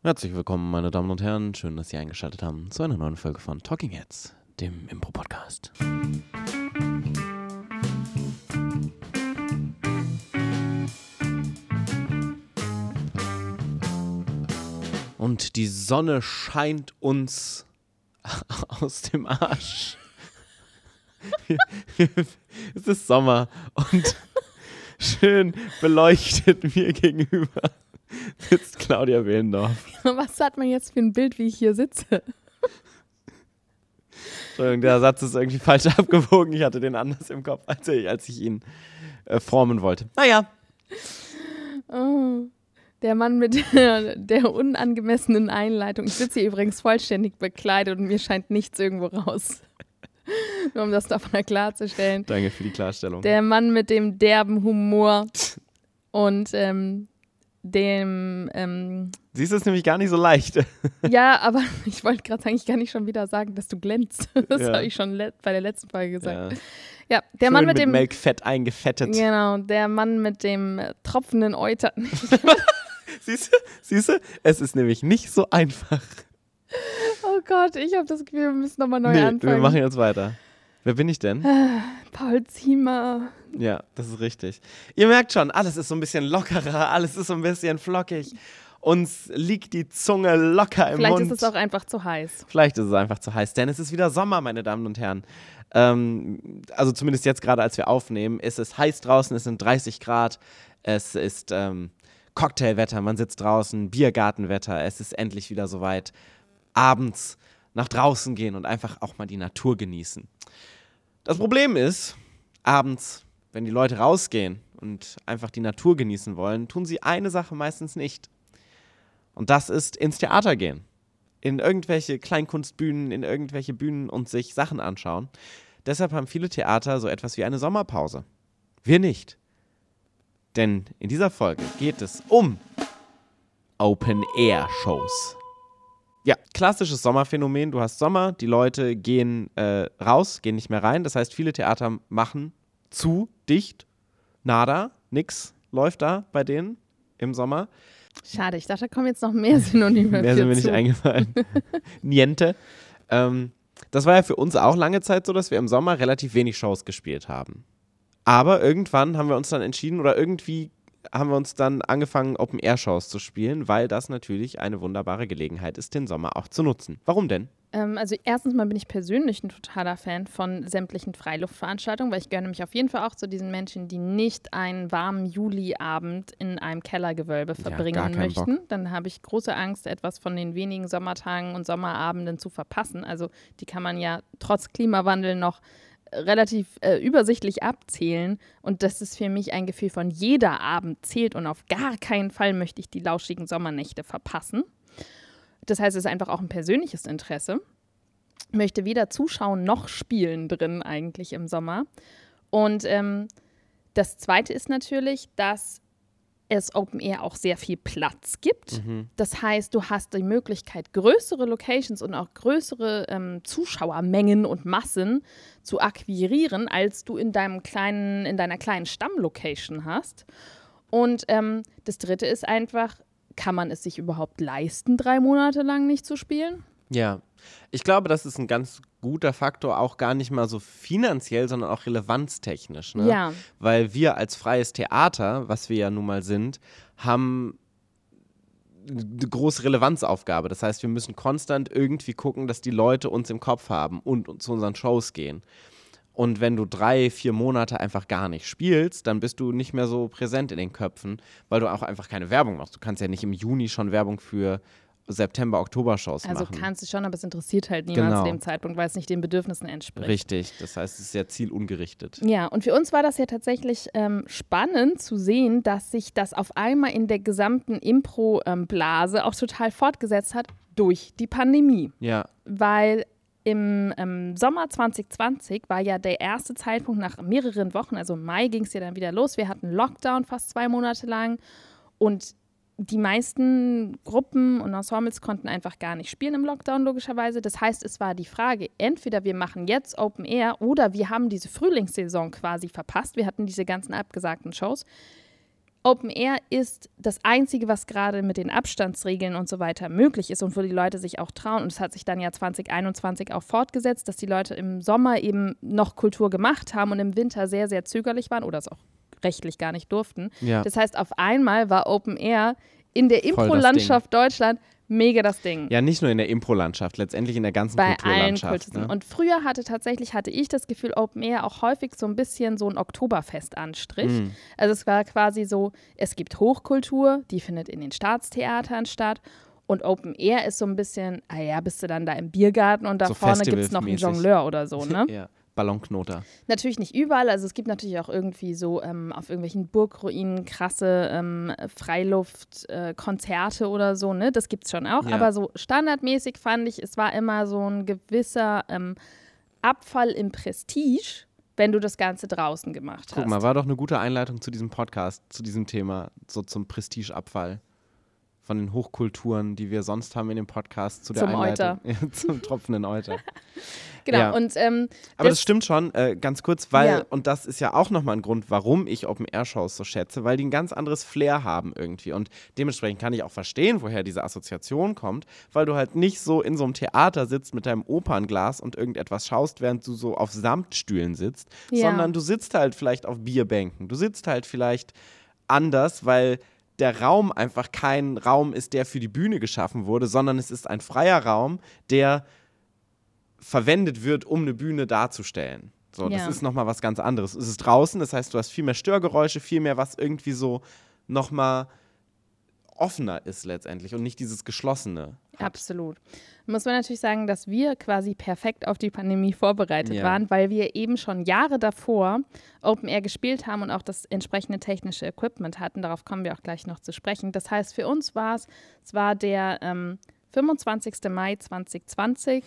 Herzlich willkommen, meine Damen und Herren. Schön, dass Sie eingeschaltet haben zu einer neuen Folge von Talking Heads, dem Impro-Podcast. Und die Sonne scheint uns aus dem Arsch. es ist Sommer und schön beleuchtet mir gegenüber sitzt Claudia Wehlendorf. Was hat man jetzt für ein Bild, wie ich hier sitze? Entschuldigung, der Satz ist irgendwie falsch abgewogen. Ich hatte den anders im Kopf, als ich, als ich ihn äh, formen wollte. Naja. Oh, der Mann mit der, der unangemessenen Einleitung. Ich sitze hier übrigens vollständig bekleidet und mir scheint nichts irgendwo raus. Nur um das doch mal klarzustellen. Danke für die Klarstellung. Der Mann mit dem derben Humor und ähm, dem. Ähm, Siehst du es nämlich gar nicht so leicht. ja, aber ich wollte gerade sagen, ich kann nicht schon wieder sagen, dass du glänzt. Das Ja. habe ich schon bei der letzten Folge gesagt. Ja. Ja, der Schön Mann mit, dem. Melkfett eingefettet. Genau, der Mann mit dem tropfenden Euter. Siehst du? Siehst du? Es ist nämlich nicht so einfach. Oh Gott, ich habe das Gefühl, wir müssen nochmal neu nee, anfangen. wir machen jetzt weiter. Wer bin ich denn? Paul Ziemer. Ja, das ist richtig. Ihr merkt schon, alles ist so ein bisschen lockerer, alles ist so ein bisschen flockig. Uns liegt die Zunge locker im Vielleicht Mund. ist es auch einfach zu heiß. Vielleicht ist es einfach zu heiß, denn es ist wieder Sommer, meine Damen und Herren. Ähm, also zumindest jetzt gerade, als wir aufnehmen, ist es heiß draußen, es sind 30 Grad, es ist ähm, Cocktailwetter, man sitzt draußen, Biergartenwetter, es ist endlich wieder soweit. Abends nach draußen gehen und einfach auch mal die Natur genießen. Das Problem ist, abends, wenn die Leute rausgehen und einfach die Natur genießen wollen, tun sie eine Sache meistens nicht. Und das ist ins Theater gehen in irgendwelche Kleinkunstbühnen, in irgendwelche Bühnen und sich Sachen anschauen. Deshalb haben viele Theater so etwas wie eine Sommerpause. Wir nicht. Denn in dieser Folge geht es um Open-Air-Shows. Ja, klassisches Sommerphänomen. Du hast Sommer, die Leute gehen äh, raus, gehen nicht mehr rein. Das heißt, viele Theater machen zu, dicht, nada, nix läuft da bei denen im Sommer. Schade, ich dachte, da kommen jetzt noch mehr Synonyme Mehr sind mir nicht eingefallen. Niente. Ähm, das war ja für uns auch lange Zeit so, dass wir im Sommer relativ wenig Shows gespielt haben. Aber irgendwann haben wir uns dann entschieden oder irgendwie haben wir uns dann angefangen, Open-Air-Shows zu spielen, weil das natürlich eine wunderbare Gelegenheit ist, den Sommer auch zu nutzen. Warum denn? Ähm, also erstens mal bin ich persönlich ein totaler Fan von sämtlichen Freiluftveranstaltungen, weil ich gehöre nämlich auf jeden Fall auch zu diesen Menschen, die nicht einen warmen Juliabend in einem Kellergewölbe Ja, verbringen keinen möchten. Dann habe ich große Angst, etwas von den wenigen Sommertagen und Sommerabenden zu verpassen. Also die kann man ja trotz Klimawandel noch relativ äh, übersichtlich abzählen und das ist für mich ein Gefühl von jeder Abend zählt und auf gar keinen Fall möchte ich die lauschigen Sommernächte verpassen. Das heißt, es ist einfach auch ein persönliches Interesse. Möchte weder zuschauen noch spielen drin eigentlich im Sommer. Und ähm, das Zweite ist natürlich, dass es Open Air auch sehr viel Platz gibt. Das heißt, du hast die Möglichkeit, größere Locations und auch größere ähm, Zuschauermengen und Massen zu akquirieren, als du in deinem kleinen, in deiner kleinen Stammlocation hast. Und ähm, das Dritte ist einfach, kann man es sich überhaupt leisten, drei Monate lang nicht zu spielen? Ja, ich glaube, das ist ein ganz guter Faktor, auch gar nicht mal so finanziell, sondern auch relevanztechnisch. Ne? Ja. Weil wir als freies Theater, was wir ja nun mal sind, haben eine große Relevanzaufgabe. Das heißt, wir müssen konstant irgendwie gucken, dass die Leute uns im Kopf haben und zu unseren Shows gehen. Und wenn du drei, vier Monate einfach gar nicht spielst, dann bist du nicht mehr so präsent in den Köpfen, weil du auch einfach keine Werbung machst. Du kannst ja nicht im Juni schon Werbung für September, Oktober-Shows Also machen. kannst du schon, aber es interessiert halt niemand Genau. zu dem Zeitpunkt, weil es nicht den Bedürfnissen entspricht. Richtig, das heißt, es ist sehr zielungerichtet. Ja, und für uns war das ja tatsächlich ähm, spannend zu sehen, dass sich das auf einmal in der gesamten Impro-Blase auch total fortgesetzt hat durch die Pandemie. Ja, Weil im ähm, Sommer 2020 war ja der erste Zeitpunkt nach mehreren Wochen, also im Mai ging es ja dann wieder los. Wir hatten Lockdown fast zwei Monate lang und die meisten Gruppen und Ensembles konnten einfach gar nicht spielen im Lockdown, logischerweise. Das heißt, es war die Frage, entweder wir machen jetzt Open Air oder wir haben diese Frühlingssaison quasi verpasst. Wir hatten diese ganzen abgesagten Shows. Open Air ist das Einzige, was gerade mit den Abstandsregeln und so weiter möglich ist und wo die Leute sich auch trauen. Und es hat sich dann ja 2021 auch fortgesetzt, dass die Leute im Sommer eben noch Kultur gemacht haben und im Winter sehr, sehr zögerlich waren oder es auch rechtlich gar nicht durften. Ja. Das heißt, auf einmal war Open Air in der Impro-Landschaft Deutschland mega das Ding. Ja, nicht nur in der Impro-Landschaft, letztendlich in der ganzen bei allen Kulturlandschaft. Kulturen. Ne? Und früher hatte tatsächlich, hatte ich das Gefühl, Open Air auch häufig so ein bisschen so ein Oktoberfest-Anstrich. Mhm. Also es war quasi so, es gibt Hochkultur, die findet in den Staatstheatern statt. Und Open Air ist so ein bisschen, ah ja, bist du dann da im Biergarten und da So vorne gibt es noch einen. Jongleur oder so, ne? ja, Ballonknoter. Natürlich nicht überall, also es gibt natürlich auch irgendwie so ähm, auf irgendwelchen Burgruinen krasse ähm, Freiluftkonzerte oder so, ne? Das gibt's schon auch. Ja. Aber so standardmäßig fand ich, es war immer so ein gewisser ähm, Abfall im Prestige, wenn du das Ganze draußen gemacht Guck hast. mal, war doch eine gute Einleitung zu diesem Podcast, zu diesem Thema, so zum Prestigeabfall von den Hochkulturen, die wir sonst haben in dem Podcast, zu der Zum Einleitung. zum tropfenden Euter. genau, ja. und ähm, Aber das, Das- stimmt schon, äh, ganz kurz, weil, Ja. und das ist ja auch nochmal ein Grund, warum ich Open-Air-Shows so schätze, weil die ein ganz anderes Flair haben irgendwie. Und dementsprechend kann ich auch verstehen, woher diese Assoziation kommt, weil du halt nicht so in so einem Theater sitzt mit deinem Opernglas und irgendetwas schaust, während du so auf Samtstühlen sitzt, Ja. sondern du sitzt halt vielleicht auf Bierbänken. Du sitzt halt vielleicht anders, weil der Raum einfach kein Raum ist, der für die Bühne geschaffen wurde, sondern es ist ein freier Raum, der verwendet wird, um eine Bühne darzustellen. So, das Ja. ist nochmal was ganz anderes. Es ist draußen, das heißt, du hast viel mehr Störgeräusche, viel mehr, was irgendwie so nochmal offener ist letztendlich und nicht dieses geschlossene. hat. Absolut. Muss man natürlich sagen, dass wir quasi perfekt auf die Pandemie vorbereitet Ja. waren, weil wir eben schon Jahre davor Open Air gespielt haben und auch das entsprechende technische Equipment hatten. Darauf kommen wir auch gleich noch zu sprechen. Das heißt, für uns war es, es war der ähm, 25. Mai 2020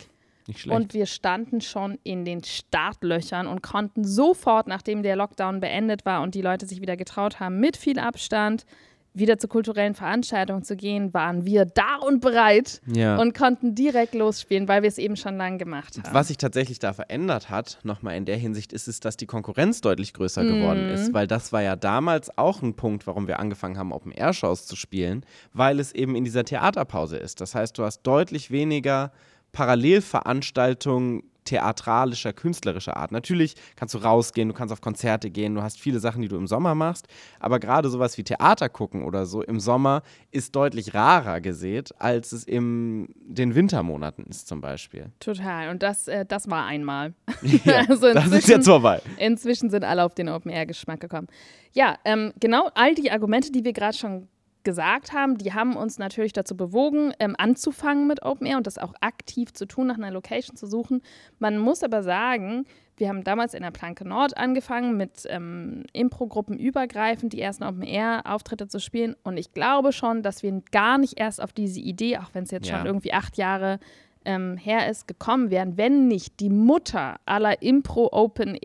Nicht schlecht. und wir standen schon in den Startlöchern und konnten sofort, nachdem der Lockdown beendet war und die Leute sich wieder getraut haben, mit viel Abstand wieder zu kulturellen Veranstaltungen zu gehen, waren wir da und bereit ja. und konnten direkt losspielen, weil wir es eben schon lange gemacht haben. Was sich tatsächlich da verändert hat, nochmal in der Hinsicht, ist es, dass die Konkurrenz deutlich größer geworden Mhm. ist. Weil das war ja damals auch ein Punkt, warum wir angefangen haben, Open-Air-Shows zu spielen, weil es eben in dieser Theaterpause ist. Das heißt, du hast deutlich weniger Parallelveranstaltungen theatralischer, künstlerischer Art. Natürlich kannst du rausgehen, du kannst auf Konzerte gehen, du hast viele Sachen, die du im Sommer machst, aber gerade sowas wie Theater gucken oder so im Sommer ist deutlich rarer gesät, als es in den Wintermonaten ist zum Beispiel. Total. Und das, äh, das war einmal. Ja, Also das ist jetzt vorbei. Inzwischen sind alle auf den Open-Air-Geschmack gekommen. Ja, ähm, genau all die Argumente, die wir gerade schon gesagt haben, die haben uns natürlich dazu bewogen, ähm, anzufangen mit Open Air und das auch aktiv zu tun, nach einer Location zu suchen. Man muss aber sagen, wir haben damals in der Planke Nord angefangen, mit ähm, Impro-Gruppen übergreifend die ersten Open Air-Auftritte zu spielen. Und ich glaube schon, dass wir gar nicht erst auf diese Idee, auch wenn es jetzt Ja. schon irgendwie acht Jahre ähm, her ist, gekommen wären, wenn nicht die Mutter aller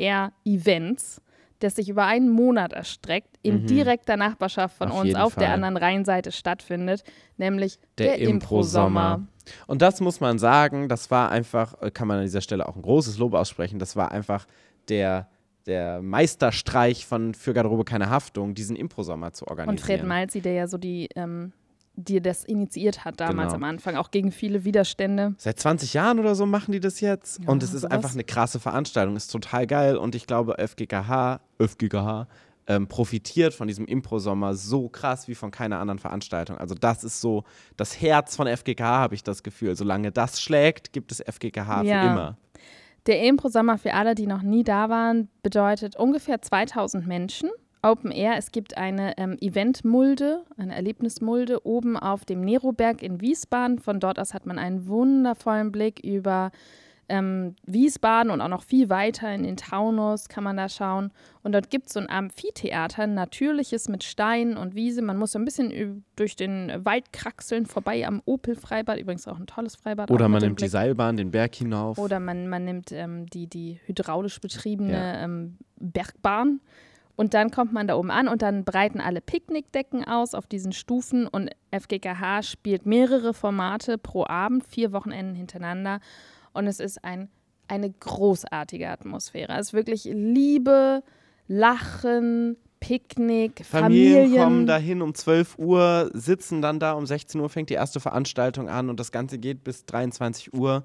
Impro-Open-Air-Events, das sich über einen Monat erstreckt, in Mhm. direkter Nachbarschaft von Auf uns auf der Fall. anderen Rheinseite stattfindet, nämlich Der der, Impro-Sommer. Impro-Sommer. Und das muss man sagen, das war einfach, äh, kann man an dieser Stelle auch ein großes Lob aussprechen, das war einfach der, der Meisterstreich von Für Garderobe keine Haftung, diesen Impro-Sommer zu organisieren. Und Fred Malzi, der ja so die, ähm, die das initiiert hat damals Genau. am Anfang, auch gegen viele Widerstände. Seit 20 Jahren oder so machen die das jetzt. Ja, und es ist sowas. einfach eine krasse Veranstaltung. Ist total geil. Und ich glaube, FGKH, FGKH ähm, profitiert von diesem Impro-Sommer so krass wie von keiner anderen Veranstaltung. Also, das ist so das Herz von FGKH, habe ich das Gefühl. Solange das schlägt, gibt es FGKH Ja. für immer. Der Impro-Sommer für alle, die noch nie da waren, bedeutet ungefähr 2000 Menschen. Open Air, es gibt eine ähm, Eventmulde, eine Erlebnismulde oben auf dem Neroberg in Wiesbaden. Von dort aus hat man einen wundervollen Blick über ähm, Wiesbaden und auch noch viel weiter in den Taunus kann man da schauen. Und dort gibt es so ein Amphitheater, ein natürliches mit Steinen und Wiese. Man muss so ein bisschen durch den Wald kraxeln, vorbei am Opel-Freibad, übrigens auch ein tolles Freibad. Oder man nimmt die Blick. Seilbahn den Berg hinauf. Oder man, man nimmt ähm, die, die hydraulisch betriebene Ja. ähm, Bergbahn. Und dann kommt man da oben an und dann breiten alle Picknickdecken aus auf diesen Stufen und FGKH spielt mehrere Formate pro Abend, vier Wochenenden hintereinander. Und es ist ein, eine großartige Atmosphäre. Es ist wirklich Liebe, Lachen, Picknick, Familien, Familien. kommen dahin um 12 Uhr, sitzen dann da, um 16 Uhr fängt die erste Veranstaltung an und das Ganze geht bis 23 Uhr.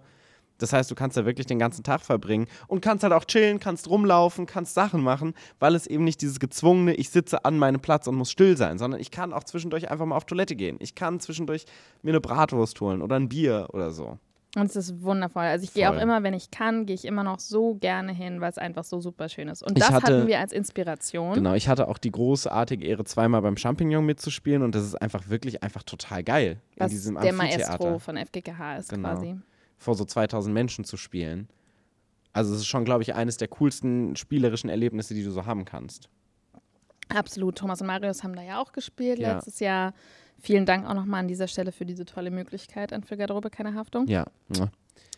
Das heißt, du kannst da wirklich den ganzen Tag verbringen und kannst halt auch chillen, kannst rumlaufen, kannst Sachen machen, weil es eben nicht dieses gezwungene, ich sitze an meinem Platz und muss still sein, sondern ich kann auch zwischendurch einfach mal auf Toilette gehen. Ich kann zwischendurch mir eine Bratwurst holen oder ein Bier oder so. Und es ist wundervoll. Also ich gehe auch immer, wenn ich kann, gehe ich immer noch so gerne hin, weil es einfach so super schön ist. Und Ich das hatte- hatten wir als Inspiration. Genau, ich hatte auch die großartige Ehre, zweimal beim Champignon mitzuspielen und das ist einfach wirklich einfach total geil in was diesem der. Maestro von FGKH ist Genau. quasi. Vor so 2000 Menschen zu spielen. Also es ist schon, glaube ich, eines der coolsten spielerischen Erlebnisse, die du so haben kannst. Absolut. Thomas und Marius haben da ja auch gespielt Ja. letztes Jahr. Vielen Dank auch nochmal an dieser Stelle für diese tolle Möglichkeit an für Garderobe keine Haftung. Ja.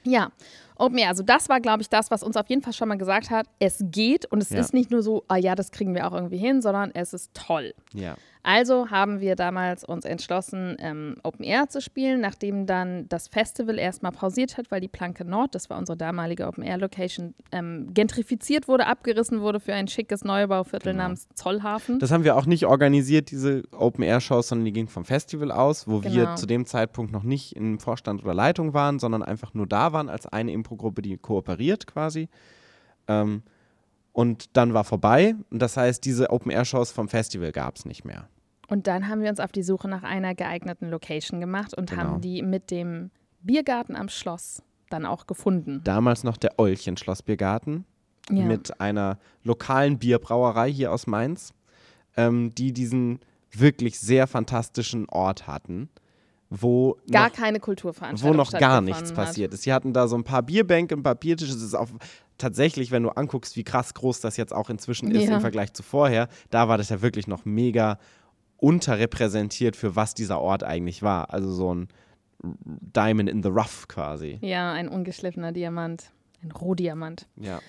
Ja, Open Air. Also das war, glaube ich, das, was uns auf jeden Fall schon mal gesagt hat. Es geht und es Ja. ist nicht nur so, ah ja, das kriegen wir auch irgendwie hin, sondern es ist toll. Ja. Also haben wir damals uns entschlossen, ähm, Open Air zu spielen, nachdem dann das Festival erstmal pausiert hat, weil die Planke Nord, das war unsere damalige Open Air Location, ähm, gentrifiziert wurde, abgerissen wurde für ein schickes Neubauviertel Genau. namens Zollhafen. Das haben wir auch nicht organisiert, diese Open-Air-Shows, sondern die gingen vom Festival aus, wo wir Genau. zu dem Zeitpunkt noch nicht im Vorstand oder Leitung waren, sondern einfach nur da waren als eine Impro-Gruppe, die kooperiert quasi. Ähm, und dann war vorbei. Und das heißt, diese Open-Air-Shows vom Festival gab es nicht mehr. Und dann haben wir uns auf die Suche nach einer geeigneten Location gemacht und Genau. haben die mit dem Biergarten am Schloss dann auch gefunden. Damals noch der Eulchen Schlossbiergarten. Ja. mit einer lokalen Bierbrauerei hier aus Mainz, ähm, die diesen wirklich sehr fantastischen Ort hatten, wo Gar noch, keine Kulturveranstaltung wo noch gar nichts hat. passiert ist. Sie hatten da so ein paar Bierbänke, ein paar Biertische. Es ist auch tatsächlich, wenn du anguckst, wie krass groß das jetzt auch inzwischen ist Ja. im Vergleich zu vorher, da war das ja wirklich noch mega unterrepräsentiert für was dieser Ort eigentlich war. Also so ein Diamond in the Rough quasi. Ja, ein ungeschliffener Diamant, ein Rohdiamant. Ja.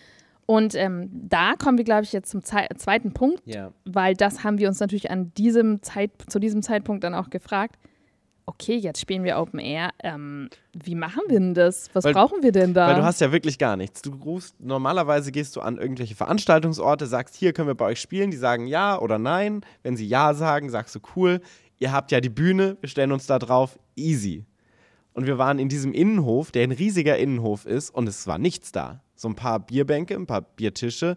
Und ähm, da kommen wir, glaube ich, jetzt zum Zei zweiten Punkt, Ja. weil das haben wir uns natürlich an diesem Zeit, zu diesem Zeitpunkt dann auch gefragt. Okay, jetzt spielen wir Open Air. Ähm, wie machen wir denn das? Was Weil- brauchen wir denn da? Weil du hast ja wirklich gar nichts. Du rufst, normalerweise gehst du an irgendwelche Veranstaltungsorte, sagst, hier können wir bei euch spielen, die sagen ja oder nein. Wenn sie ja sagen, sagst du cool, ihr habt ja die Bühne, wir stellen uns da drauf, easy. Und wir waren in diesem Innenhof, der ein riesiger Innenhof ist, und es war nichts da. So ein paar Bierbänke, ein paar Biertische,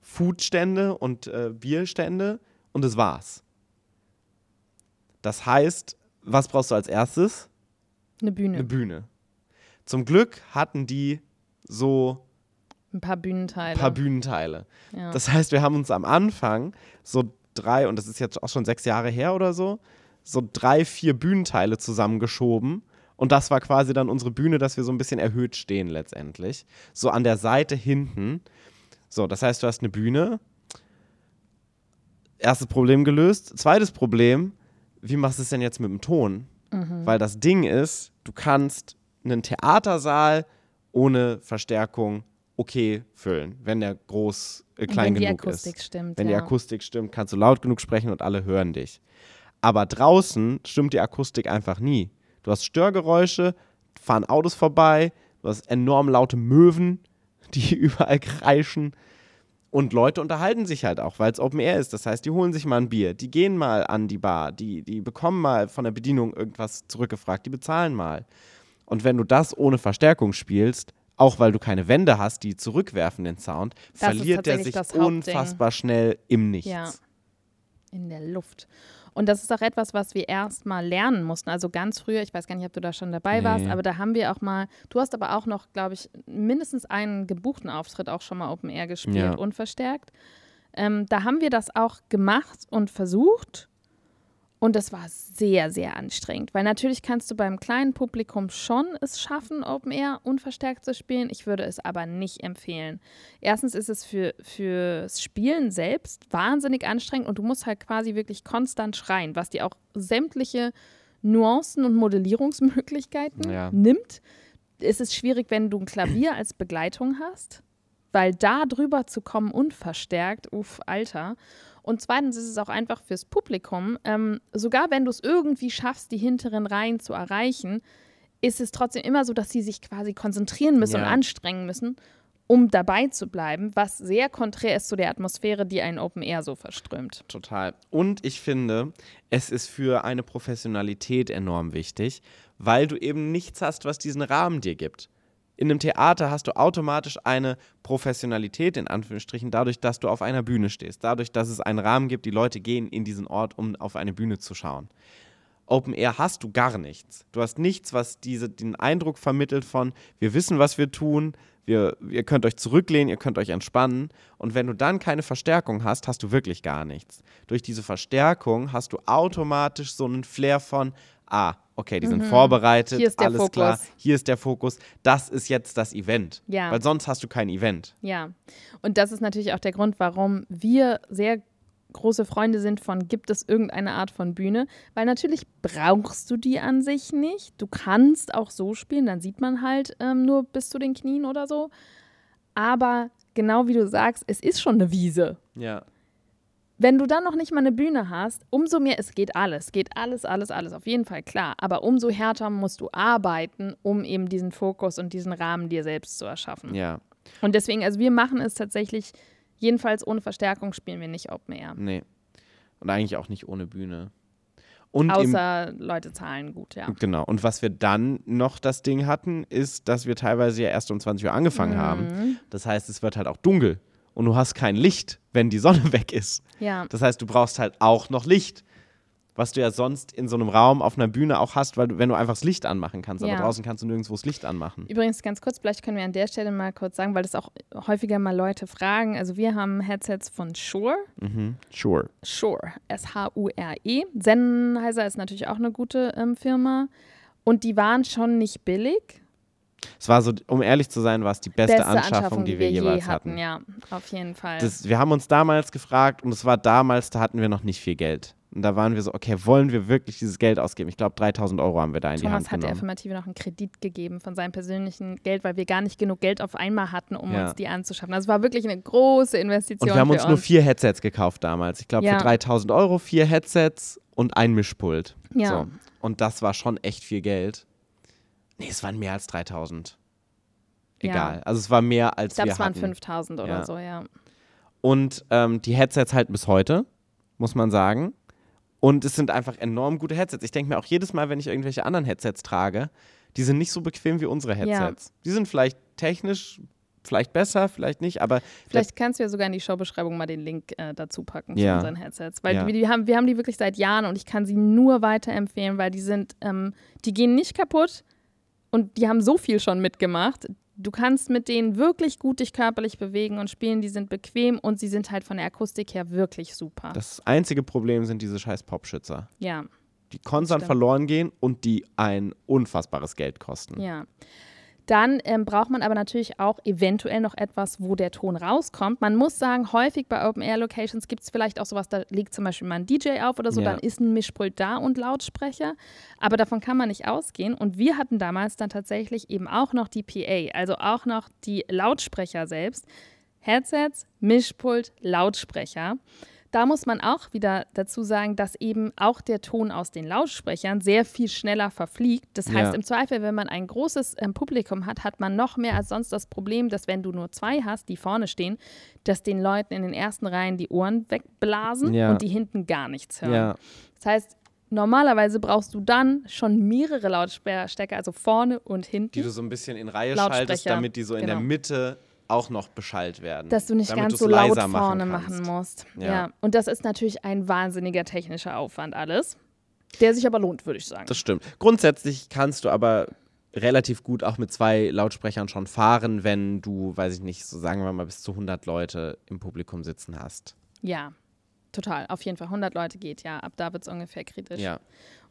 Foodstände und äh, Bierstände und das war's. Das heißt, was brauchst du als erstes? Eine Bühne, Eine Bühne. Zum Glück hatten die so ein paar Bühnenteile. ein paar Bühnenteile. ja. Das heißt, wir haben uns am Anfang so drei, und das ist jetzt auch schon sechs Jahre her oder so, so drei, vier Bühnenteile zusammengeschoben. Und das war quasi dann unsere Bühne, dass wir so ein bisschen erhöht stehen letztendlich. So an der Seite hinten. So, das heißt, du hast eine Bühne. Erstes Problem gelöst. Zweites Problem, wie machst du es denn jetzt mit dem Ton? Mhm. Weil das Ding ist, du kannst einen Theatersaal ohne Verstärkung okay füllen, wenn der groß, äh, klein wenn die genug Akustik ist. stimmt. Wenn ja. die Akustik stimmt, kannst du laut genug sprechen und alle hören dich. Aber draußen stimmt die Akustik einfach nie. Du hast Störgeräusche, fahren Autos vorbei, du hast enorm laute Möwen, die überall kreischen. Und Leute unterhalten sich halt auch, weil es Open Air ist. Das heißt, die holen sich mal ein Bier, die gehen mal an die Bar, die, die bekommen mal von der Bedienung irgendwas zurückgefragt, die bezahlen mal. Und wenn du das ohne Verstärkung spielst, auch weil du keine Wände hast, die zurückwerfen den Sound, Das verliert der tatsächlich sich unfassbar schnell im Nichts. Ja. in der Luft. Und das ist auch etwas, was wir erst mal lernen mussten. Also ganz früher, ich weiß gar nicht, ob du da schon dabei Nee. warst, aber da haben wir auch mal, du hast aber auch noch, glaube ich, mindestens einen gebuchten Auftritt auch schon mal Open Air gespielt, Ja. unverstärkt. Ähm, da haben wir das auch gemacht und versucht. Und das war sehr, sehr anstrengend, weil natürlich kannst du beim kleinen Publikum schon es schaffen, Open Air unverstärkt zu spielen. Ich würde es aber nicht empfehlen. Erstens ist es für, fürs Spielen selbst wahnsinnig anstrengend und du musst halt quasi wirklich konstant schreien, was dir auch sämtliche Nuancen und Modellierungsmöglichkeiten Ja. nimmt. Es ist schwierig, wenn du ein Klavier als Begleitung hast, weil da drüber zu kommen unverstärkt, uff, Alter. Und zweitens ist es auch einfach fürs Publikum, ähm, sogar wenn du es irgendwie schaffst, die hinteren Reihen zu erreichen, ist es trotzdem immer so, dass sie sich quasi konzentrieren müssen und Ja. anstrengen müssen. um dabei zu bleiben, was sehr konträr ist zu der Atmosphäre, die ein Open Air so verströmt. Total. Und ich finde, es ist für eine Professionalität enorm wichtig, weil du eben nichts hast, was diesen Rahmen dir gibt. In einem Theater hast du automatisch eine Professionalität, in Anführungsstrichen, dadurch, dass du auf einer Bühne stehst, dadurch, dass es einen Rahmen gibt, die Leute gehen in diesen Ort, um auf eine Bühne zu schauen. Open Air hast du gar nichts. Du hast nichts, was diese, den Eindruck vermittelt von, wir wissen, was wir tun, wir, ihr könnt euch zurücklehnen, ihr könnt euch entspannen. Und wenn du dann keine Verstärkung hast, hast du wirklich gar nichts. Durch diese Verstärkung hast du automatisch so einen Flair von, ah, okay, die sind mhm. vorbereitet, Hier ist der alles Fokus. klar, hier ist der Fokus, das ist jetzt das Event. Ja. Weil sonst hast du kein Event. Ja. Und das ist natürlich auch der Grund, warum wir sehr große Freunde sind von, gibt es irgendeine Art von Bühne? Weil natürlich brauchst du die an sich nicht. Du kannst auch so spielen, dann sieht man halt ähm, nur bis zu den Knien oder so. Aber genau wie du sagst, es ist schon eine Wiese. Ja. Wenn du dann noch nicht mal eine Bühne hast, umso mehr, es geht alles, geht alles, alles, alles, auf jeden Fall klar. Aber umso härter musst du arbeiten, um eben diesen Fokus und diesen Rahmen dir selbst zu erschaffen. Ja. Und deswegen, also wir machen es tatsächlich Jedenfalls ohne Verstärkung spielen wir nicht Open Air. Nee. Und eigentlich auch nicht ohne Bühne. Und Außer Leute zahlen gut, ja. Genau. Und was wir dann noch das Ding hatten, ist, dass wir teilweise ja erst um 20 Uhr angefangen Mhm. haben. Das heißt, es wird halt auch dunkel. Und du hast kein Licht, wenn die Sonne weg ist. Ja. Das heißt, du brauchst halt auch noch Licht. Was du ja sonst in so einem Raum auf einer Bühne auch hast, weil du, wenn du einfach das Licht anmachen kannst. Ja. Aber draußen kannst du nirgendwo das Licht anmachen. Übrigens ganz kurz, vielleicht können wir an der Stelle mal kurz sagen, weil das auch häufiger mal Leute fragen. Also wir haben Headsets von Shure. Mhm. Sure. Shure, S-H-U-R-E. Sennheiser ist natürlich auch eine gute ähm, Firma. Und die waren schon nicht billig. Es war so, um ehrlich zu sein, war es die beste, Anschaffung, die wir, je jeweils hatten. hatten. Ja, auf jeden Fall. Das, wir haben uns damals gefragt und es war damals, da hatten wir noch nicht viel Geld. Und da waren wir so, okay, wollen wir wirklich dieses Geld ausgeben? Ich glaube, 3000 Euro haben wir da in die Thomas Hand hat der genommen. Affirmative noch einen Kredit gegeben von seinem persönlichen Geld, weil wir gar nicht genug Geld auf einmal hatten, um Ja. uns die anzuschaffen. Also es war wirklich eine große Investition. Und wir haben für uns nur vier Headsets gekauft damals. Ich glaube, Ja. für 3000 Euro vier Headsets und ein Mischpult. Ja. So. Und das war schon echt viel Geld. Nee, es waren mehr als 3000. Ja. Egal. Also es war mehr als Ich glaube, es waren hatten. 5000 oder Ja. so, ja. Und ähm, die Headsets halten bis heute, muss man sagen. Und es sind einfach enorm gute Headsets. Ich denke mir auch jedes Mal, wenn ich irgendwelche anderen Headsets trage, die sind nicht so bequem wie unsere Headsets. Die sind vielleicht technisch vielleicht besser, vielleicht nicht, aber Vielleicht kannst du ja sogar in die Showbeschreibung mal den Link äh, dazu packen Ja. zu unseren Headsets. Weil Ja. wir, die haben, wir haben die wirklich seit Jahren und ich kann sie nur weiterempfehlen, weil die sind, ähm, die gehen nicht kaputt und die haben so viel schon mitgemacht. Du kannst mit denen wirklich gut dich körperlich bewegen und spielen, die sind bequem und sie sind halt von der Akustik her wirklich super. das einzige Problem sind diese scheiß Popschützer, ja, die konstant verloren gehen und die ein unfassbares Geld kosten. ja. Dann ähm, braucht man aber natürlich auch eventuell noch etwas, wo der Ton rauskommt. Man muss sagen, häufig bei Open-Air-Locations gibt es vielleicht auch sowas, da legt zum Beispiel mal ein DJ auf oder so, Ja. dann ist ein Mischpult da und Lautsprecher. Aber davon kann man nicht ausgehen. Und wir hatten damals dann tatsächlich eben auch noch die PA, also auch noch die Lautsprecher selbst. Headsets, Mischpult, Lautsprecher. Da muss man auch wieder dazu sagen, dass eben auch der Ton aus den Lautsprechern sehr viel schneller verfliegt. Das heißt, Ja. im Zweifel, wenn man ein großes ähm, Publikum hat, hat man noch mehr als sonst das Problem, dass wenn du nur zwei hast, die vorne stehen, dass den Leuten in den ersten Reihen die Ohren wegblasen Ja. und die hinten gar nichts hören. Ja, Das heißt, normalerweise brauchst du dann schon mehrere Lautsprecher, also vorne und hinten. die du so ein bisschen in Reihe schaltest, damit die so in der genau. Mitte auch noch beschallt werden. dass du nicht ganz so laut vorne machen, machen, musst. Ja. Ja. Und das ist natürlich ein wahnsinniger technischer Aufwand alles, der sich aber lohnt, würde ich sagen. Das stimmt. Grundsätzlich kannst du aber relativ gut auch mit zwei Lautsprechern schon fahren, wenn du, weiß ich nicht, so sagen wir mal bis zu 100 Leute im Publikum sitzen hast. ja, total. Auf jeden Fall. 100 Leute geht, ja. Ab da wird es ungefähr kritisch. Ja.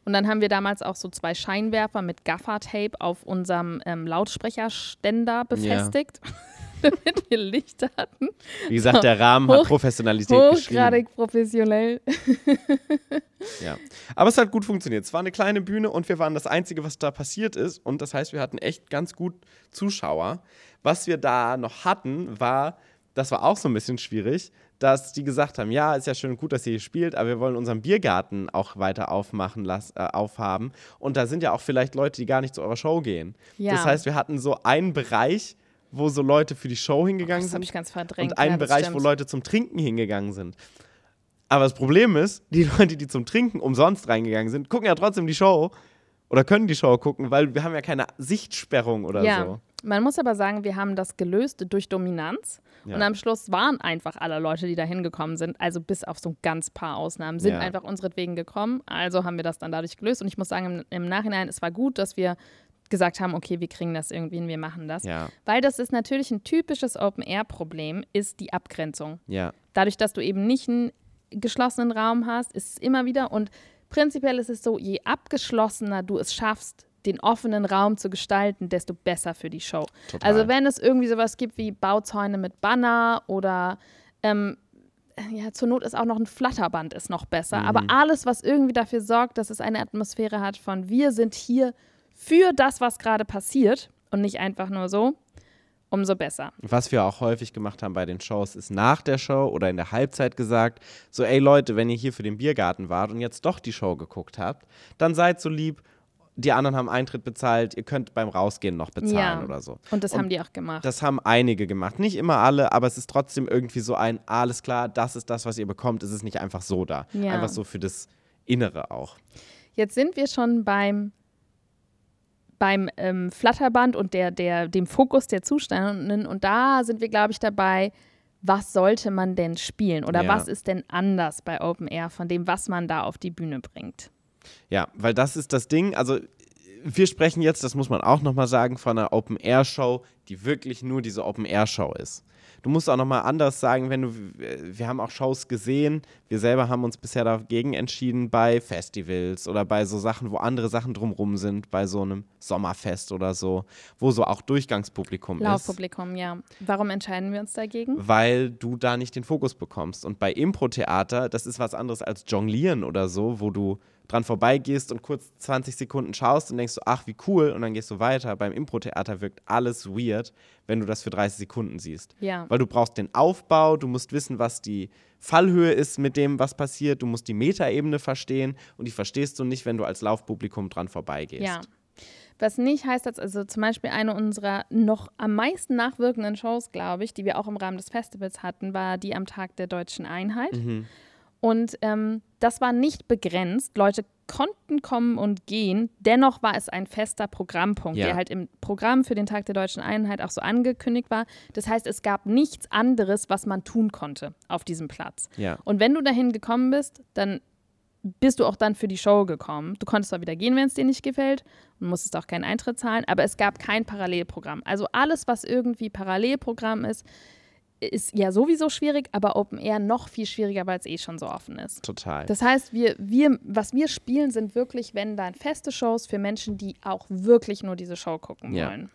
Und dann haben wir damals auch so zwei Scheinwerfer mit Gaffer-Tape auf unserem ähm, Lautsprecherständer befestigt, damit wir Licht hatten. Wie gesagt, der Rahmen hat Hoch- Professionalität geschrieben. Hochgradig professionell. Ja. Aber es hat gut funktioniert. Es war eine kleine Bühne und wir waren das Einzige, was da passiert ist. Und das heißt, wir hatten echt ganz gut Zuschauer. Was wir da noch hatten, war, das war auch so ein bisschen schwierig, dass die gesagt haben, ja, ist ja schön und gut, dass ihr hier spielt, aber wir wollen unseren Biergarten auch weiter aufmachen lassen, äh, aufhaben. Und da sind ja auch vielleicht Leute, die gar nicht zu eurer Show gehen. Ja. Das heißt, wir hatten so einen Bereich, wo so Leute für die Show hingegangen Das habe sind ich ganz verdrängt. und einen ja, das Bereich, wo stimmt. Leute zum Trinken hingegangen sind. Aber das Problem ist, die Leute, die zum Trinken umsonst reingegangen sind, gucken ja trotzdem die Show oder können die Show gucken, weil wir haben ja keine Sichtsperrung oder ja. so. Man muss aber sagen, wir haben das gelöst durch Dominanz. Ja. Und am Schluss waren einfach alle Leute, die da hingekommen sind, also bis auf so ein ganz paar Ausnahmen, sind Ja. einfach unseretwegen gekommen. Also haben wir das dann dadurch gelöst. Und ich muss sagen, im, im Nachhinein, es war gut, dass wir gesagt haben, okay, wir kriegen das irgendwie hin, wir machen das. Ja, Weil das ist natürlich ein typisches Open-Air-Problem, ist die Abgrenzung. ja, Dadurch, dass du eben nicht einen geschlossenen Raum hast, ist es immer wieder und prinzipiell ist es so, je abgeschlossener du es schaffst, den offenen Raum zu gestalten, desto besser für die Show. total. Also wenn es irgendwie sowas gibt wie Bauzäune mit Banner oder ähm, ja, zur Not ist auch noch ein Flatterband ist noch besser. Mhm. Aber alles, was irgendwie dafür sorgt, dass es eine Atmosphäre hat von wir sind hier für das, was gerade passiert und nicht einfach nur so, umso besser. Was wir auch häufig gemacht haben bei den Shows, ist nach der Show oder in der Halbzeit gesagt, so ey Leute, wenn ihr hier für den Biergarten wart und jetzt doch die Show geguckt habt, dann seid so lieb, die anderen haben Eintritt bezahlt, ihr könnt beim Rausgehen noch bezahlen Ja. oder so. Und das Und haben die auch gemacht. Das haben einige gemacht. Nicht immer alle, aber es ist trotzdem irgendwie so ein, alles klar, das ist das, was ihr bekommt. Es ist nicht einfach so da. Ja. Einfach so für das Innere auch. Jetzt sind wir schon beim, beim ähm, Flatterband und der, der, dem Fokus der Zustände. Und da sind wir, glaube ich, dabei, was sollte man denn spielen? Oder Ja. was ist denn anders bei Open Air von dem, was man da auf die Bühne bringt? Ja, weil das ist das Ding. Also wir sprechen jetzt, das muss man auch nochmal sagen, von einer Open-Air-Show, die wirklich nur diese Open-Air-Show ist. Du musst auch nochmal anders sagen, wenn du, wir haben auch Shows gesehen, wir selber haben uns bisher dagegen entschieden bei Festivals oder bei so Sachen, wo andere Sachen drumrum sind, bei so einem Sommerfest oder so, wo so auch Durchgangspublikum ist. Laufpublikum, ja. Warum entscheiden wir uns dagegen? Weil du da nicht den Fokus bekommst. Und bei Impro-Theater, das ist was anderes als Jonglieren oder so, wo du dran vorbeigehst und kurz 20 Sekunden schaust und denkst so, ach, wie cool, und dann gehst du weiter. Beim Impro-Theater wirkt alles weird, wenn du das für 30 Sekunden siehst. Ja. Weil du brauchst den Aufbau, du musst wissen, was die Fallhöhe ist mit dem, was passiert, du musst die Metaebene verstehen und die verstehst du nicht, wenn du als Laufpublikum dran vorbeigehst. Ja. Was nicht heißt, dass also zum Beispiel eine unserer noch am meisten nachwirkenden Shows, glaube ich, die wir auch im Rahmen des Festivals hatten, war die am Tag der deutschen Einheit. Mhm. Und ähm, das war nicht begrenzt. Leute konnten kommen und gehen. Dennoch war es ein fester Programmpunkt, Ja. der halt im Programm für den Tag der deutschen Einheit auch so angekündigt war. Das heißt, es gab nichts anderes, was man tun konnte auf diesem Platz. Ja. Und wenn du dahin gekommen bist, dann bist du auch dann für die Show gekommen. Du konntest zwar wieder gehen, wenn es dir nicht gefällt und musstest auch keinen Eintritt zahlen, aber es gab kein Parallelprogramm. Also alles, was irgendwie Parallelprogramm ist, ist ja sowieso schwierig, aber Open Air noch viel schwieriger, weil es eh schon so offen ist. Total. Das heißt, wir, wir, was wir spielen, sind wirklich, wenn dann feste Shows für Menschen, die auch wirklich nur diese Show gucken Ja. wollen.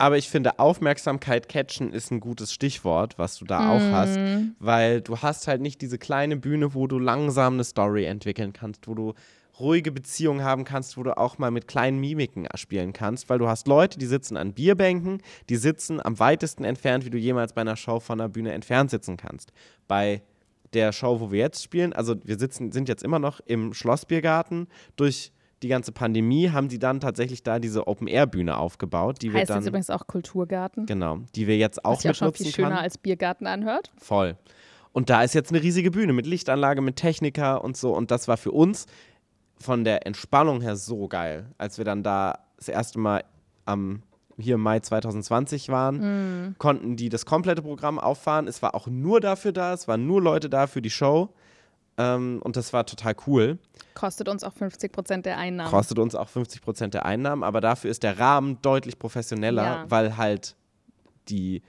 Aber ich finde, Aufmerksamkeit catchen ist ein gutes Stichwort, was du da auch hast, Mhm. weil du hast halt nicht diese kleine Bühne, wo du langsam eine Story entwickeln kannst, wo du ruhige Beziehungen haben kannst, wo du auch mal mit kleinen Mimiken spielen kannst, weil du hast Leute, die sitzen an Bierbänken, die sitzen am weitesten entfernt, wie du jemals bei einer Show von einer Bühne entfernt sitzen kannst. Bei der Show, wo wir jetzt spielen, also wir sitzen, sind jetzt immer noch im Schlossbiergarten. Durch die ganze Pandemie haben die dann tatsächlich da diese Open-Air-Bühne aufgebaut, die wir Heißt dann jetzt übrigens auch Kulturgarten, Genau, die wir jetzt auch was auch schon viel schöner kann. als Biergarten anhört. Voll. Und da ist jetzt eine riesige Bühne mit Lichtanlage, mit Techniker und so. Und das war für uns von der Entspannung her so geil, als wir dann da das erste Mal am hier im Mai 2020 waren, konnten die das komplette Programm auffahren. Es war auch nur dafür da, es waren nur Leute da für die Show. Ähm, und das war total cool. Kostet uns auch 50 Prozent der Einnahmen. Kostet uns auch 50 Prozent der Einnahmen, aber dafür ist der Rahmen deutlich professioneller, Ja. weil halt die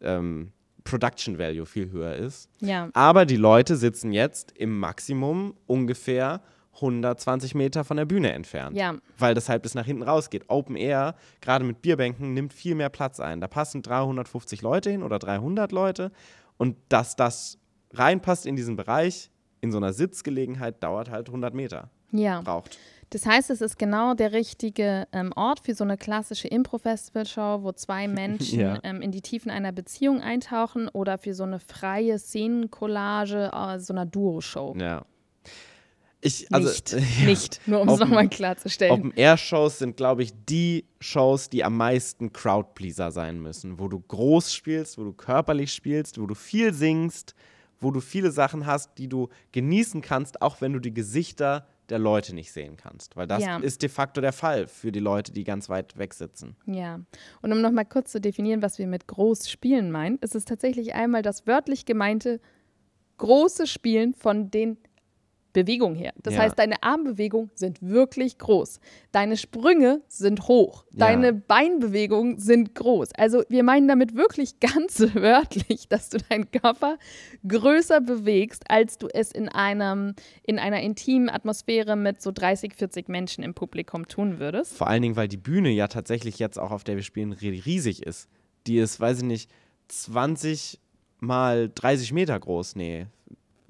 ähm, Production Value viel höher ist. Ja. Aber die Leute sitzen jetzt im Maximum ungefähr 120 Meter von der Bühne entfernt. Ja. Weil das halt bis nach hinten rausgeht. Open Air, gerade mit Bierbänken, nimmt viel mehr Platz ein. Da passen 350 Leute hin oder 300 Leute. Und dass das reinpasst in diesen Bereich, in so einer Sitzgelegenheit, dauert halt 100 Meter. Ja. Braucht. Das heißt, es ist genau der richtige ähm, Ort für so eine klassische Impro-Festival-Show, wo zwei Menschen Ja. ähm, in die Tiefen einer Beziehung eintauchen oder für so eine freie Szenencollage, äh, so einer Duo-Show. Ja. Ich, also, nicht, ja, nicht, nur um es nochmal klarzustellen. Open-Air-Shows sind, glaube ich, die Shows, die am meisten Crowdpleaser sein müssen, wo du groß spielst, wo du körperlich spielst, wo du viel singst, wo du viele Sachen hast, die du genießen kannst, auch wenn du die Gesichter der Leute nicht sehen kannst. Weil das ja. ist de facto der Fall für die Leute, die ganz weit weg sitzen. Ja. Und um nochmal kurz zu definieren, was wir mit groß spielen meinen, ist es tatsächlich einmal das wörtlich gemeinte große Spielen von den Bewegung her. Das ja. heißt, deine Armbewegungen sind wirklich groß. Deine Sprünge sind hoch. Deine ja. Beinbewegungen sind groß. Also wir meinen damit wirklich ganz wörtlich, dass du deinen Körper größer bewegst, als du es in, einem, in einer intimen Atmosphäre mit so 30, 40 Menschen im Publikum tun würdest. Vor allen Dingen, weil die Bühne ja tatsächlich jetzt auch, auf der wir spielen, riesig ist. Die ist, weiß ich nicht, 20 mal 30 Meter groß. Nee,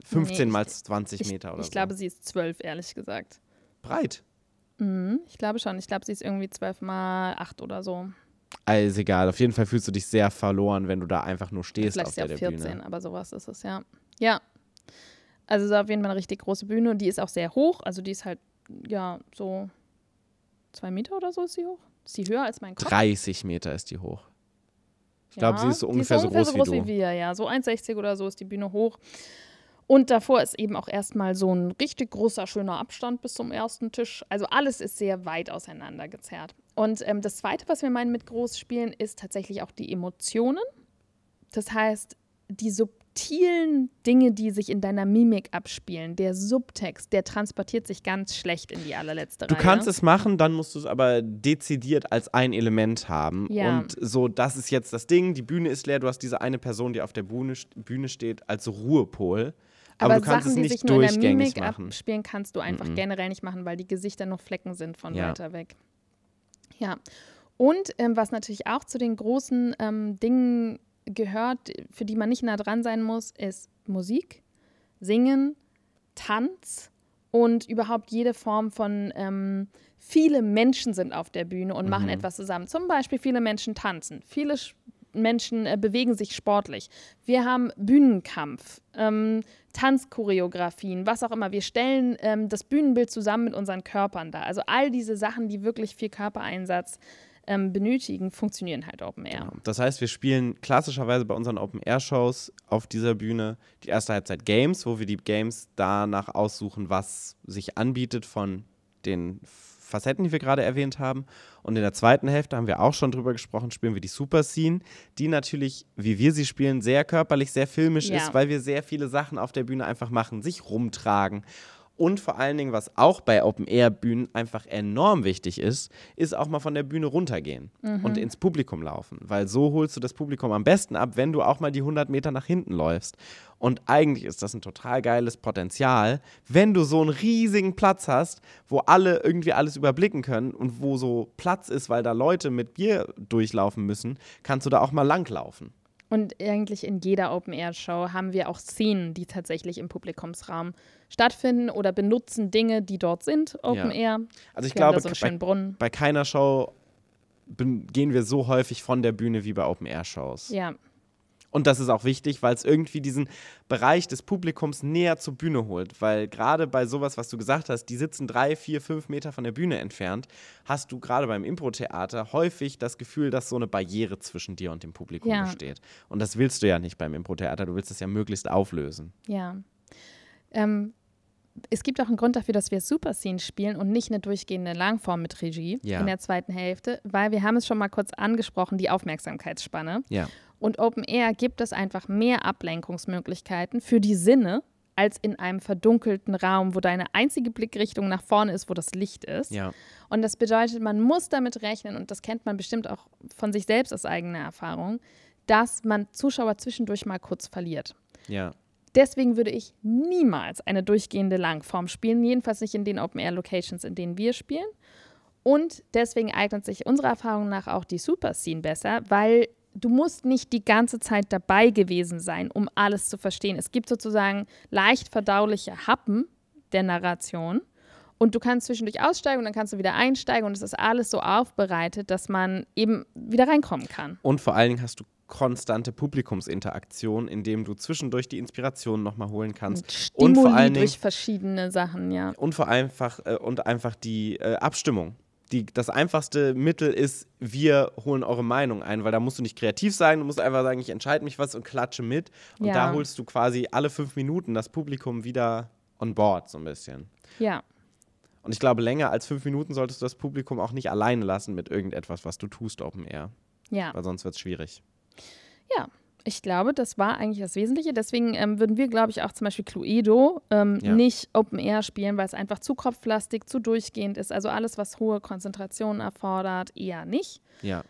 15 nee, mal 20 ich, Meter oder ich so. Ich glaube, sie ist 12, ehrlich gesagt. Breit? Mhm, ich glaube schon. Ich glaube, sie ist irgendwie 12 mal 8 oder so. Also egal, auf jeden Fall fühlst du dich sehr verloren, wenn du da einfach nur stehst Vielleicht auf der, der 14, Bühne. aber sowas ist es, ja. Ja. Also es ist auf jeden Fall eine richtig große Bühne und die ist auch sehr hoch. Also die ist halt, ja, so zwei Meter oder so ist sie hoch. Ist sie höher als mein Kopf? 30 Meter ist die hoch. Ich glaube, sie ist so ungefähr, ist so, ungefähr so, groß, so groß wie, wie wir, ja. So 1,60 oder so ist die Bühne hoch. Und davor ist eben auch erstmal so ein richtig großer, schöner Abstand bis zum ersten Tisch. Also alles ist sehr weit auseinander gezerrt. Und ähm, das Zweite, was wir meinen mit Großspielen, ist tatsächlich auch die Emotionen. Das heißt, die subtilen Dinge, die sich in deiner Mimik abspielen, der Subtext, der transportiert sich ganz schlecht in die allerletzte du Reihe. Du kannst es machen, dann musst du es aber dezidiert als ein Element haben. Ja. Und so, das ist jetzt das Ding, die Bühne ist leer, du hast diese eine Person, die auf der Bühne, Bühne steht, als Ruhepol. Aber, aber Sachen, die sich nur in der Mimik machen. abspielen, kannst du einfach mhm. generell nicht machen, weil die Gesichter noch Flecken sind von ja. weiter weg. Ja. Und ähm, was natürlich auch zu den großen ähm, Dingen gehört, für die man nicht nah dran sein muss, ist Musik, Singen, Tanz und überhaupt jede Form von ähm, viele Menschen sind auf der Bühne und mhm. machen etwas zusammen. Zum Beispiel viele Menschen tanzen, viele Menschen äh, bewegen sich sportlich. Wir haben Bühnenkampf, ähm, Tanzchoreografien, was auch immer. Wir stellen ähm, das Bühnenbild zusammen mit unseren Körpern da. Also all diese Sachen, die wirklich viel Körpereinsatz ähm, benötigen, funktionieren halt Open Air. Genau. Das heißt, wir spielen klassischerweise bei unseren Open Air Shows auf dieser Bühne die erste Halbzeit Games, wo wir die Games danach aussuchen, was sich anbietet von den Facetten, die wir gerade erwähnt haben. Und in der zweiten Hälfte haben wir auch schon drüber gesprochen, spielen wir die Super Scene, die natürlich, wie wir sie spielen, sehr körperlich, sehr filmisch ja. ist, weil wir sehr viele Sachen auf der Bühne einfach machen, sich rumtragen und vor allen Dingen, was auch bei Open-Air-Bühnen einfach enorm wichtig ist, ist auch mal von der Bühne runtergehen mhm. und ins Publikum laufen. Weil so holst du das Publikum am besten ab, wenn du auch mal die 100 Meter nach hinten läufst. Und eigentlich ist das ein total geiles Potenzial, wenn du so einen riesigen Platz hast, wo alle irgendwie alles überblicken können und wo so Platz ist, weil da Leute mit Bier durchlaufen müssen, kannst du da auch mal langlaufen. Und eigentlich in jeder Open-Air-Show haben wir auch Szenen, die tatsächlich im Publikumsraum stattfinden oder benutzen Dinge, die dort sind, Open-Air. Ja. Also ich wir glaube, so bei, bei, keiner Show gehen wir so häufig von der Bühne wie bei Open-Air-Shows. Ja. Und das ist auch wichtig, weil es irgendwie diesen Bereich des Publikums näher zur Bühne holt. Weil gerade bei sowas, was du gesagt hast, die sitzen drei, vier, fünf Meter von der Bühne entfernt, hast du gerade beim Impro-Theater häufig das Gefühl, dass so eine Barriere zwischen dir und dem Publikum ja. besteht. Und das willst du ja nicht beim Impro-Theater. Du willst es ja möglichst auflösen. Ja. Ähm, es gibt auch einen Grund dafür, dass wir Super Scene spielen und nicht eine durchgehende Langform mit Regie ja. in der zweiten Hälfte, weil wir haben es schon mal kurz angesprochen, die Aufmerksamkeitsspanne. Ja. Und Open Air gibt es einfach mehr Ablenkungsmöglichkeiten für die Sinne als in einem verdunkelten Raum, wo deine einzige Blickrichtung nach vorne ist, wo das Licht ist. Ja. Und das bedeutet, man muss damit rechnen, und das kennt man bestimmt auch von sich selbst aus eigener Erfahrung, dass man Zuschauer zwischendurch mal kurz verliert. Ja. Deswegen würde ich niemals eine durchgehende Langform spielen, jedenfalls nicht in den Open-Air-Locations, in denen wir spielen. Und deswegen eignet sich unserer Erfahrung nach auch die Super Scene besser, weil du musst nicht die ganze Zeit dabei gewesen sein, um alles zu verstehen. Es gibt sozusagen leicht verdauliche Happen der Narration. Und du kannst zwischendurch aussteigen und dann kannst du wieder einsteigen und es ist alles so aufbereitet, dass man eben wieder reinkommen kann. Und vor allen Dingen hast du konstante Publikumsinteraktion, indem du zwischendurch die Inspiration nochmal holen kannst. Stimuli und vor allen Dingen, durch verschiedene Sachen, ja. und vor einfach äh, und einfach die äh, Abstimmung. Die, das einfachste Mittel ist, wir holen eure Meinung ein, weil da musst du nicht kreativ sein, du musst einfach sagen, ich entscheide mich was und klatsche mit. Und Ja. da holst du quasi alle fünf Minuten das Publikum wieder on board, so ein bisschen. Ja, Und ich glaube, länger als fünf Minuten solltest du das Publikum auch nicht alleine lassen mit irgendetwas, was du tust, Open Air. ja. Weil sonst wird es schwierig. Ja, ich glaube, das war eigentlich das Wesentliche. Deswegen ähm, würden wir, glaube ich, auch zum Beispiel Cluedo ähm, Ja. nicht Open Air spielen, weil es einfach zu kopflastig, zu durchgehend ist. Also alles, was hohe Konzentration erfordert, eher nicht. Ja.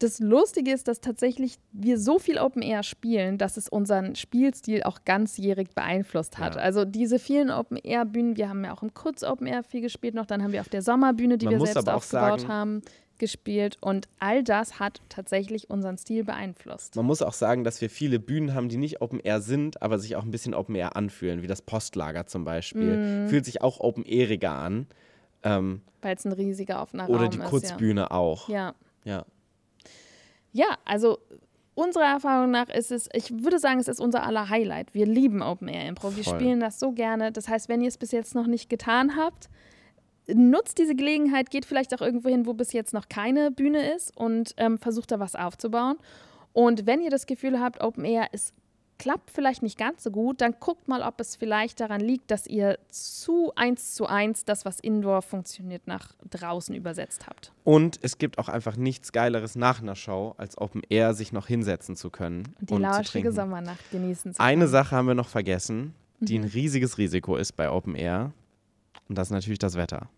Das Lustige ist, dass tatsächlich wir so viel Open Air spielen, dass es unseren Spielstil auch ganzjährig beeinflusst hat. Ja. Also diese vielen Open Air Bühnen, wir haben ja auch im Kurz Open Air viel gespielt noch, dann haben wir auf der Sommerbühne, die Man wir selbst aufgebaut sagen- haben, gespielt und all das hat tatsächlich unseren Stil beeinflusst. Man muss auch sagen, dass wir viele Bühnen haben, die nicht Open Air sind, aber sich auch ein bisschen Open Air anfühlen, wie das Postlager zum Beispiel. Mhm. Fühlt sich auch Open Airiger an. Ähm, Weil es ein riesiger offener oder Raum die ist. Kurzbühne auch. Ja. ja. Ja. Ja, also unserer Erfahrung nach ist es, ich würde sagen, es ist unser aller Highlight. Wir lieben Open Air Impro. Wir Voll. spielen das so gerne. Das heißt, wenn ihr es bis jetzt noch nicht getan habt, nutzt diese Gelegenheit, geht vielleicht auch irgendwo hin, wo bis jetzt noch keine Bühne ist und ähm, versucht da was aufzubauen. Und wenn ihr das Gefühl habt, Open Air ist klappt vielleicht nicht ganz so gut, dann guckt mal, ob es vielleicht daran liegt, dass ihr zu eins zu eins das, was indoor funktioniert, nach draußen übersetzt habt. Und es gibt auch einfach nichts Geileres nach einer Show, als Open Air sich noch hinsetzen zu können Und die und lauschige. Sommernacht genießen zu Eine können. Sache haben wir noch vergessen, die Mhm. ein riesiges Risiko ist bei Open Air. Und das ist natürlich das Wetter.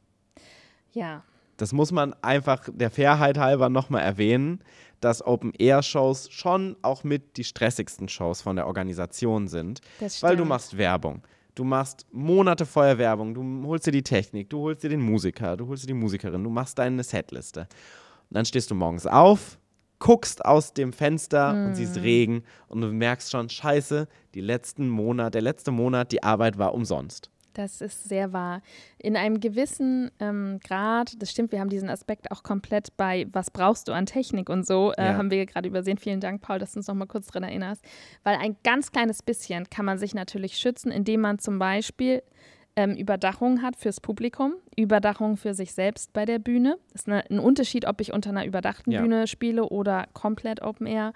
Ja, Das muss man einfach der Fairheit halber nochmal erwähnen, dass Open-Air-Shows schon auch mit die stressigsten Shows von der Organisation sind, weil du machst Werbung. Du machst Monate vorher Werbung, du holst dir die Technik, du holst dir den Musiker, du holst dir die Musikerin, du machst deine Setliste. Und dann stehst du morgens auf, guckst aus dem Fenster und Mm. siehst Regen und du merkst schon, scheiße, die letzten Monat, der letzte Monat, die Arbeit war umsonst. Das ist sehr wahr. In einem gewissen ähm, Grad, das stimmt, wir haben diesen Aspekt auch komplett bei, was brauchst du an Technik und so, äh, Ja. haben wir gerade übersehen. Vielen Dank, Paul, dass du uns noch mal kurz daran erinnerst. Weil ein ganz kleines bisschen kann man sich natürlich schützen, indem man zum Beispiel ähm, Überdachung hat fürs Publikum, Überdachung für sich selbst bei der Bühne. Das ist eine, ein Unterschied, ob ich unter einer überdachten Ja. Bühne spiele oder komplett Open Air.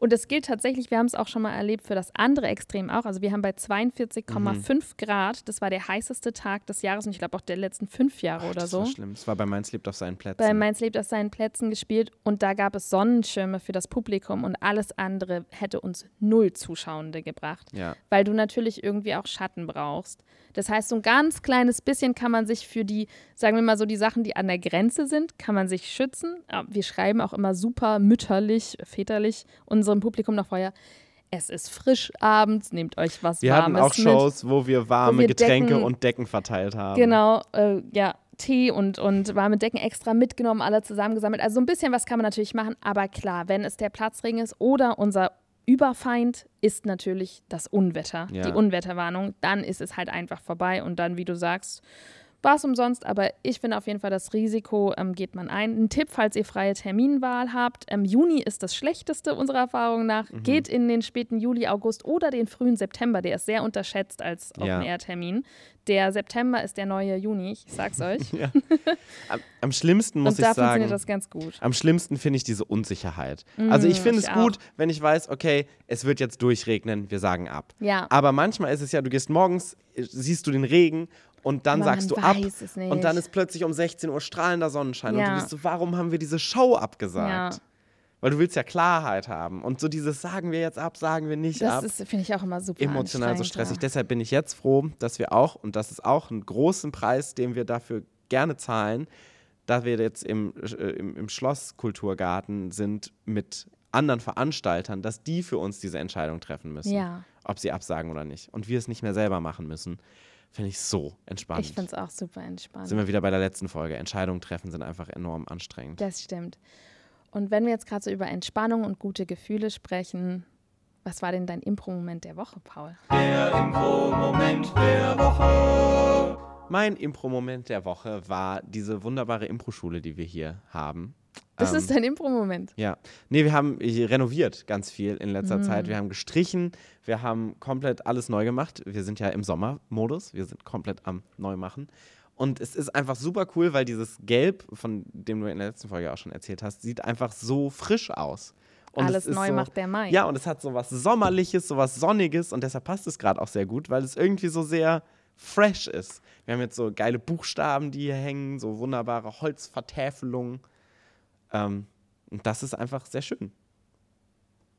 Und es gilt tatsächlich, wir haben es auch schon mal erlebt, für das andere Extrem auch. Also wir haben bei 42,5 Grad, das war der heißeste Tag des Jahres und ich glaube auch der letzten fünf Jahre oder das so. war schlimm. Das war bei Mainz lebt auf seinen Plätzen. Bei Mainz lebt auf seinen Plätzen gespielt und da gab es Sonnenschirme für das Publikum und alles andere hätte uns null Zuschauende gebracht ja. weil du natürlich irgendwie auch Schatten brauchst. Das heißt, so ein ganz kleines bisschen kann man sich für die, sagen wir mal so, die Sachen, die an der Grenze sind, kann man sich schützen. Wir schreiben auch immer super mütterlich, väterlich unserem Publikum noch vorher. Es ist frisch abends, nehmt euch was Wir hatten Warmes auch Shows, wo wir warme wir Getränke Decken- und Decken verteilt haben. Genau, äh, ja, Tee und, und warme Decken extra mitgenommen, alle zusammengesammelt. Also so ein bisschen was kann man natürlich machen, aber klar, wenn es der Platzring ist oder unser Überfeind ist natürlich das Unwetter, Ja. die Unwetterwarnung, dann ist es halt einfach vorbei und dann, wie du sagst, war es umsonst, aber ich finde auf jeden Fall, das Risiko ähm, geht man ein. Ein Tipp, falls ihr freie Terminwahl habt, ähm, Juni ist das schlechteste unserer Erfahrung nach. Mhm. Geht in den späten Juli, August oder den frühen September, der ist sehr unterschätzt als Ja. Open-Air-Termin. Der September ist der neue Juni, ich sag's euch. Ja. Am, am schlimmsten muss und da ich sagen, funktioniert das ganz gut. am schlimmsten finde ich diese Unsicherheit. also ich finde es gut, wenn ich weiß, okay, es wird jetzt durchregnen, wir sagen ab. Ja. Aber manchmal ist es ja, du gehst morgens, äh, siehst du den Regen und dann Aber sagst du ab und dann ist plötzlich um 16 Uhr strahlender Sonnenschein und Ja. du bist so, warum haben wir diese Show abgesagt? Ja. Weil du willst ja Klarheit haben und so dieses sagen wir jetzt ab, sagen wir nicht Das ab. ist, finde ich, auch immer super emotional so stressig. ja. Deshalb bin ich jetzt froh, dass wir auch, und das ist auch ein großen Preis, den wir dafür gerne zahlen, da wir jetzt im, äh, im, im Schlosskulturgarten sind mit anderen Veranstaltern, dass die für uns diese Entscheidung treffen müssen, Ja. ob sie absagen oder nicht. Und wir es nicht mehr selber machen müssen. Finde ich so entspannt. Ich finde es auch super entspannt. sind wir wieder bei der letzten Folge. Entscheidungen treffen sind einfach enorm anstrengend. Das stimmt. Und wenn wir jetzt gerade so über Entspannung und gute Gefühle sprechen, was war denn dein Impro-Moment der Woche, Paul? Der Impro-Moment der Woche. Mein Impro-Moment der Woche war diese wunderbare Impro-Schule, die wir hier haben. Das Ähm, ist dein Impro-Moment. Ja. Nee, wir haben renoviert ganz viel in letzter Mhm. Zeit. Wir haben gestrichen, wir haben komplett alles neu gemacht. Wir sind ja im Sommermodus, wir sind komplett am Neumachen. Und es ist einfach super cool, weil dieses Gelb, von dem du in der letzten Folge auch schon erzählt hast, sieht einfach so frisch aus. Und Alles neu so, macht der Mai. Ja, und es hat so was Sommerliches, so was Sonniges und deshalb passt es gerade auch sehr gut, weil es irgendwie so sehr fresh ist. Wir haben jetzt so geile Buchstaben, die hier hängen, so wunderbare Holzvertäfelungen. Ähm, und das ist einfach sehr schön.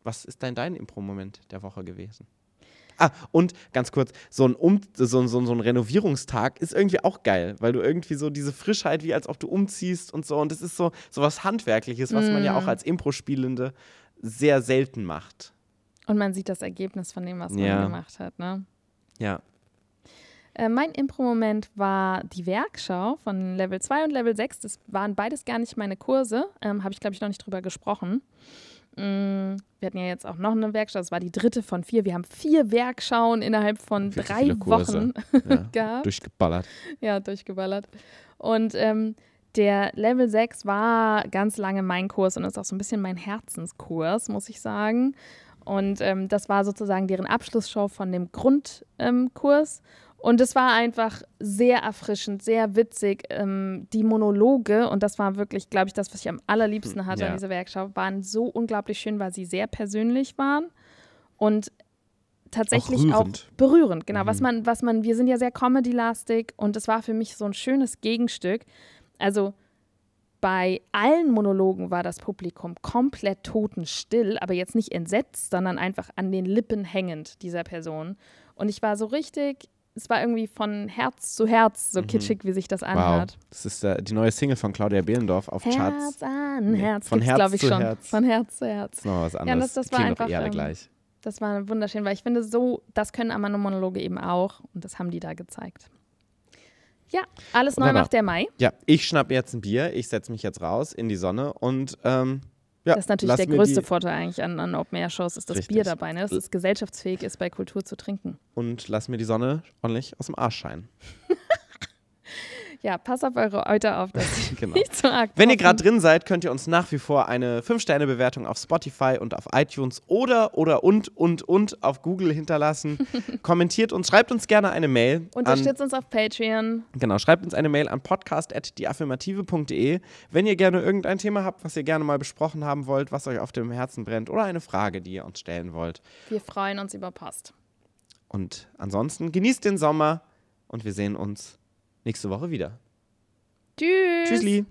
Was ist denn dein Impro-Moment der Woche gewesen? Ah, und ganz kurz, so ein, um so, so, so ein Renovierungstag ist irgendwie auch geil, weil du irgendwie so diese Frischheit, wie als ob du umziehst und so, und das ist so, so was Handwerkliches, was man ja auch als Impro-Spielende sehr selten macht. Und man sieht das Ergebnis von dem, was Ja. man gemacht hat. Ne? Ja. Äh, mein Impro-Moment war die Werkschau von Level 2 und Level 6. Das waren beides gar nicht meine Kurse. Ähm, Habe ich, glaube ich, noch nicht drüber gesprochen. Mm, wir hatten ja jetzt auch noch eine Werkschau. Das war die dritte von vier. Wir haben vier Werkschauen innerhalb von Viel drei. Wochen ja. gehabt. Durchgeballert. Ja, durchgeballert. Und ähm, der Level 6 war ganz lange mein Kurs und ist auch so ein bisschen mein Herzenskurs, muss ich sagen. Und ähm, das war sozusagen deren Abschlussshow von dem Grundkurs. Ähm. Und es war einfach sehr erfrischend, sehr witzig. Ähm, die Monologe, und das war wirklich, glaube ich, das, was ich am allerliebsten hatte Ja. an dieser Werkschau, waren so unglaublich schön, weil sie sehr persönlich waren und tatsächlich auch, rührend. berührend. Genau, was Mhm. man, was man, wir sind ja sehr comedy-lastig und es war für mich so ein schönes Gegenstück. Also bei allen Monologen war das Publikum komplett totenstill, aber jetzt nicht entsetzt, sondern einfach an den Lippen hängend dieser Person. Und ich war so richtig, es war irgendwie von Herz zu Herz, so Mhm. kitschig, wie sich das Wow. anhört. Das ist äh, die neue Single von Claudia Behlendorf auf Charts. Herz an Nee, Herz, von Herz zu schon. Herz. Von Herz zu Herz. Das ist noch was Ja, anderes. das- das Die war doch einfach, ähm, gleich. Das war wunderschön, weil ich finde, so, das können Amano-Monologe eben auch und das haben die da gezeigt. Ja, alles neu macht der Mai. Ja, ich schnapp jetzt ein Bier, ich setze mich jetzt raus in die Sonne und ähm, ja, Das ist natürlich der größte Vorteil eigentlich an, an Open-Air-Shows, ist das Richtig. Bier dabei, ne? dass es gesellschaftsfähig ist, bei Kultur zu trinken. Und lass mir die Sonne ordentlich aus dem Arsch scheinen. Ja, pass auf eure Euter auf, dass sie Genau. nicht so arg Wenn ihr gerade drin seid, könnt ihr uns nach wie vor eine 5-Sterne-Bewertung auf Spotify und auf iTunes oder oder und und und auf Google hinterlassen. Kommentiert uns, schreibt uns gerne eine Mail. an, Unterstützt uns auf Patreon. genau, schreibt uns eine Mail an podcast.deaffirmative.de, wenn ihr gerne irgendein Thema habt, was ihr gerne mal besprochen haben wollt, was euch auf dem Herzen brennt oder eine Frage, die ihr uns stellen wollt. Wir freuen uns über Post. Und ansonsten genießt den Sommer und wir sehen uns nächste Woche wieder. Tschüss. Tschüssli.